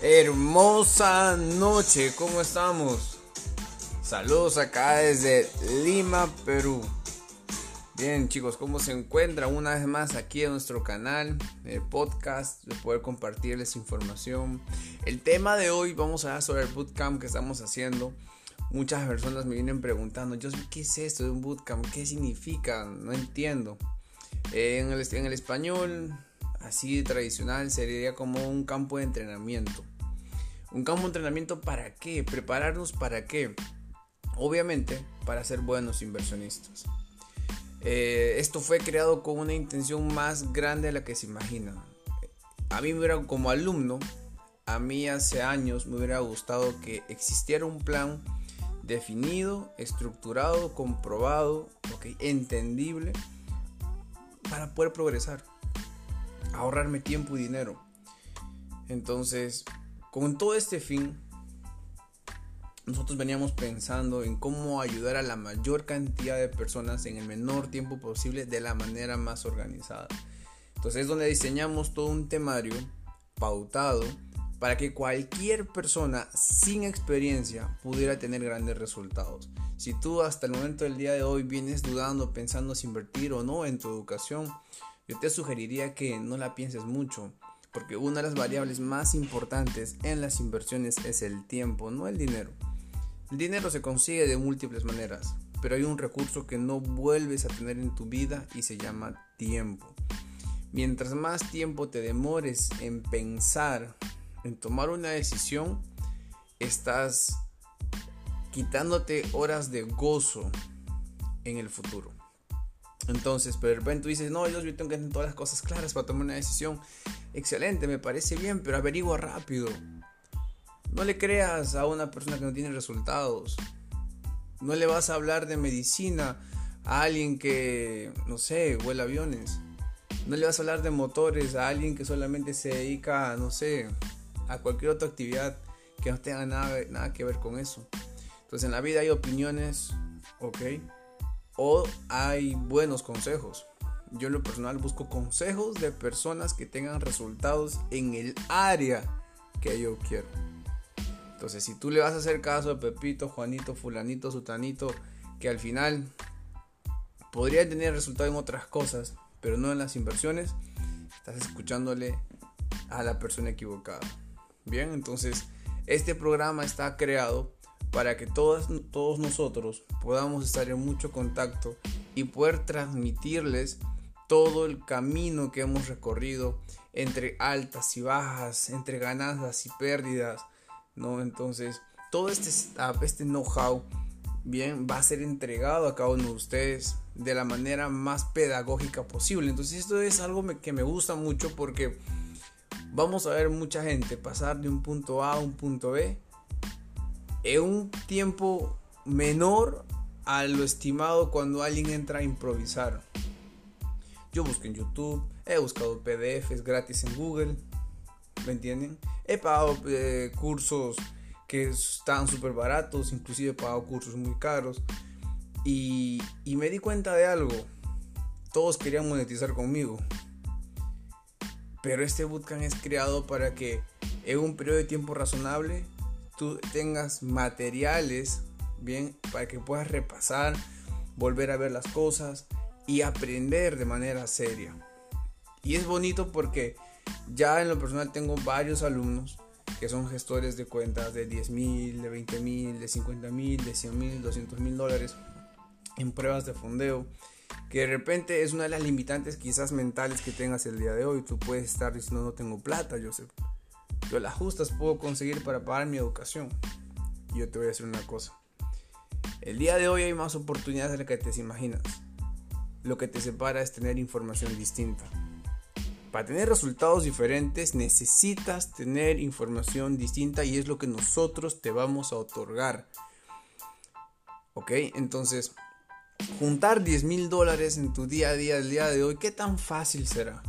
Hermosa noche, ¿cómo estamos? Saludos acá desde Lima, Perú. Bien chicos, ¿cómo se encuentran una vez más aquí en nuestro canal de podcast de poder compartirles información? El tema de hoy vamos a hablar sobre el bootcamp que estamos haciendo. Muchas personas me vienen preguntando, yo ¿qué es esto de un bootcamp? ¿Qué significa? No entiendo. en, el, en el español así tradicional sería como un campo de entrenamiento. Un campo de entrenamiento para qué? Prepararnos para qué? Obviamente para ser buenos inversionistas. Eh, esto fue creado con una intención más grande de la que se imagina. A mí como alumno, a mí hace años me hubiera gustado que existiera un plan definido, estructurado, comprobado, entendible para poder progresar ahorrarme tiempo y dinero. Entonces, con todo este fin, nosotros veníamos pensando en cómo ayudar a la mayor cantidad de personas en el menor tiempo posible de la manera más organizada. Entonces es donde diseñamos todo un temario pautado para que cualquier persona sin experiencia pudiera tener grandes resultados. Si tú hasta el momento del día de hoy vienes dudando, pensando si invertir o no en tu educación, yo te sugeriría que no la pienses mucho, porque una de las variables más importantes en las inversiones es el tiempo, no el dinero. El dinero se consigue de múltiples maneras, pero hay un recurso que no vuelves a tener en tu vida y se llama tiempo. Mientras más tiempo te demores en pensar, en tomar una decisión, estás quitándote horas de gozo en el futuro. Entonces, pero de repente tú dices, no, yo tengo que tener todas las cosas claras para tomar una decisión. Excelente, me parece bien, pero averigua rápido. No le creas a una persona que no tiene resultados. No le vas a hablar de medicina a alguien que, no sé, vuela aviones. No le vas a hablar de motores a alguien que solamente se dedica, no sé, a cualquier otra actividad que no tenga nada, nada que ver con eso. Entonces en la vida hay opiniones, ok, o hay buenos consejos. Yo en lo personal busco consejos de personas que tengan resultados en el área que yo quiero. Entonces, si tú le vas a hacer caso a Pepito, Juanito, Fulanito, Sutanito, que al final podría tener resultado en otras cosas, pero no en las inversiones, estás escuchándole a la persona equivocada. Bien, entonces este programa está creado para que todos, todos nosotros podamos estar en mucho contacto y poder transmitirles todo el camino que hemos recorrido entre altas y bajas, entre ganancias y pérdidas, ¿no? Entonces, todo este este know-how, bien, va a ser entregado a cada uno de ustedes de la manera más pedagógica posible. Entonces, esto es algo que me gusta mucho porque vamos a ver mucha gente pasar de un punto A a un punto B en un tiempo menor a lo estimado cuando alguien entra a improvisar. Yo busco en YouTube, he buscado PDFs gratis en Google, ¿me entienden? He pagado eh, cursos que están súper baratos, inclusive he pagado cursos muy caros. Y, y me di cuenta de algo, todos querían monetizar conmigo. Pero este bootcamp es creado para que en un periodo de tiempo razonable tú tengas materiales, bien, para que puedas repasar, volver a ver las cosas y aprender de manera seria. Y es bonito porque ya en lo personal tengo varios alumnos que son gestores de cuentas de 10 mil, de 20 mil, de 50 mil, de 100 mil, 200 mil dólares en pruebas de fondeo. Que de repente es una de las limitantes quizás mentales que tengas el día de hoy. Tú puedes estar diciendo no tengo plata, sé yo las justas puedo conseguir para pagar mi educación. Yo te voy a decir una cosa. El día de hoy hay más oportunidades de las que te imaginas. Lo que te separa es tener información distinta. Para tener resultados diferentes necesitas tener información distinta y es lo que nosotros te vamos a otorgar. ¿Ok? Entonces, juntar 10 mil dólares en tu día a día el día de hoy, ¿qué tan fácil será?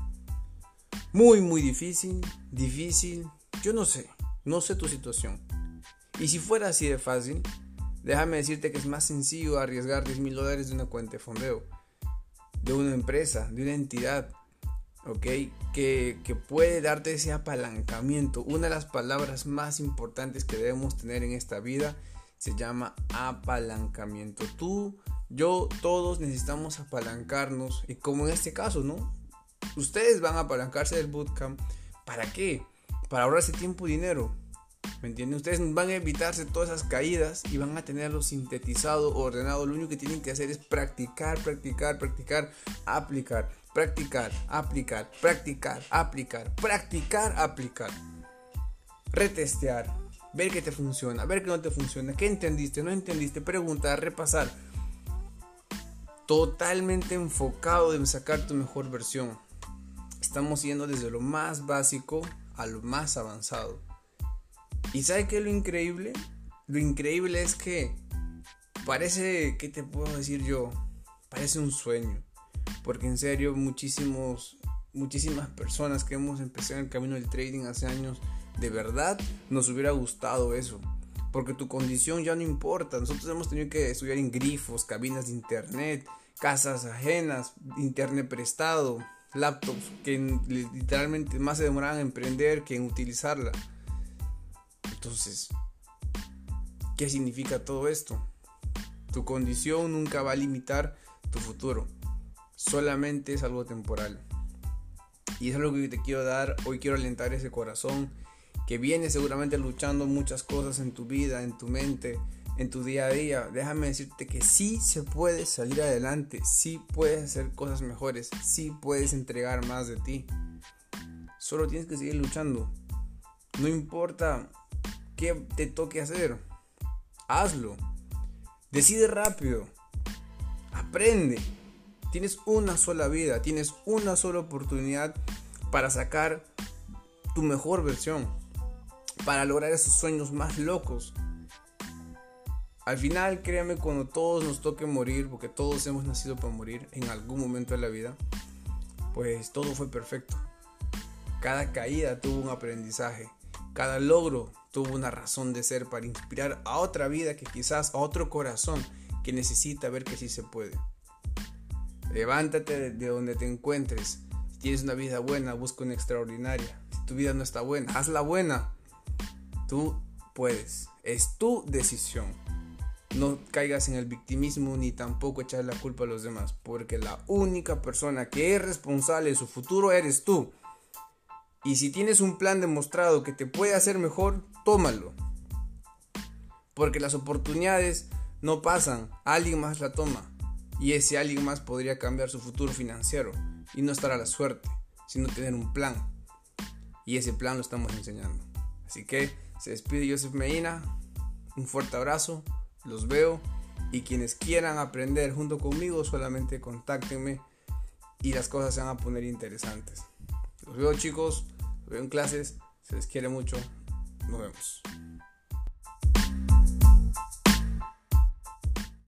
Muy, muy difícil, difícil, yo no sé, no sé tu situación. Y si fuera así de fácil, déjame decirte que es más sencillo arriesgar 10 mil dólares de una cuenta de fondeo, de una empresa, de una entidad. ¿ok? Que, que, puede darte ese apalancamiento. Una de las palabras más importantes que debemos tener en esta vida se llama apalancamiento. Tú, yo, todos necesitamos apalancarnos. Y como en este caso, ¿no? Ustedes van a apalancarse del bootcamp. ¿Para qué? Para ahorrarse tiempo y dinero. ¿Me entienden? Ustedes van a evitarse todas esas caídas y van a tenerlo sintetizado, ordenado. Lo único que tienen que hacer es practicar, practicar, practicar, aplicar, practicar, aplicar, practicar, aplicar, practicar, aplicar. Retestear, ver que te funciona, ver que no te funciona, qué entendiste, no entendiste, preguntar, repasar. Totalmente enfocado en sacar tu mejor versión. Estamos yendo desde lo más básico a lo más avanzado. ¿Y sabe qué es lo increíble? Lo increíble es que parece, ¿qué te puedo decir yo? Parece un sueño. Porque en serio, muchísimos, muchísimas personas que hemos empezado el camino del trading hace años, de verdad nos hubiera gustado eso. Porque tu condición ya no importa. Nosotros hemos tenido que estudiar en grifos, cabinas de internet, casas ajenas, internet prestado, laptops que literalmente más se demoraban en emprender que en utilizarla. Entonces, ¿qué significa todo esto? Tu condición nunca va a limitar tu futuro. Solamente es algo temporal. Y es lo que te quiero dar. Hoy quiero alentar ese corazón que viene seguramente luchando muchas cosas en tu vida, en tu mente, en tu día a día. Déjame decirte que sí se puede salir adelante, sí puedes hacer cosas mejores, sí puedes entregar más de ti. Solo tienes que seguir luchando. No importa ¿Qué te toque hacer? Hazlo. Decide rápido. Aprende. Tienes una sola vida, tienes una sola oportunidad para sacar tu mejor versión, para lograr esos sueños más locos. Al final, créame, cuando todos nos toque morir, porque todos hemos nacido para morir en algún momento de la vida, pues todo fue perfecto. Cada caída tuvo un aprendizaje, cada logro tuvo una razón de ser para inspirar a otra vida que quizás a otro corazón que necesita ver que sí se puede. Levántate de donde te encuentres. Si tienes una vida buena, busca una extraordinaria. Si tu vida no está buena, hazla buena. Tú puedes. Es tu decisión. No caigas en el victimismo ni tampoco echar la culpa a los demás, porque la única persona que es responsable de su futuro eres tú. Y si tienes un plan demostrado que te puede hacer mejor, tómalo. Porque las oportunidades no pasan, alguien más la toma. Y ese alguien más podría cambiar su futuro financiero y no estar a la suerte, sino tener un plan. Y ese plan lo estamos enseñando. Así que se despide Joseph Medina. Un fuerte abrazo. Los veo. Y quienes quieran aprender junto conmigo, solamente contáctenme y las cosas se van a poner interesantes. Los veo chicos, los veo en clases, se les quiere mucho, nos vemos.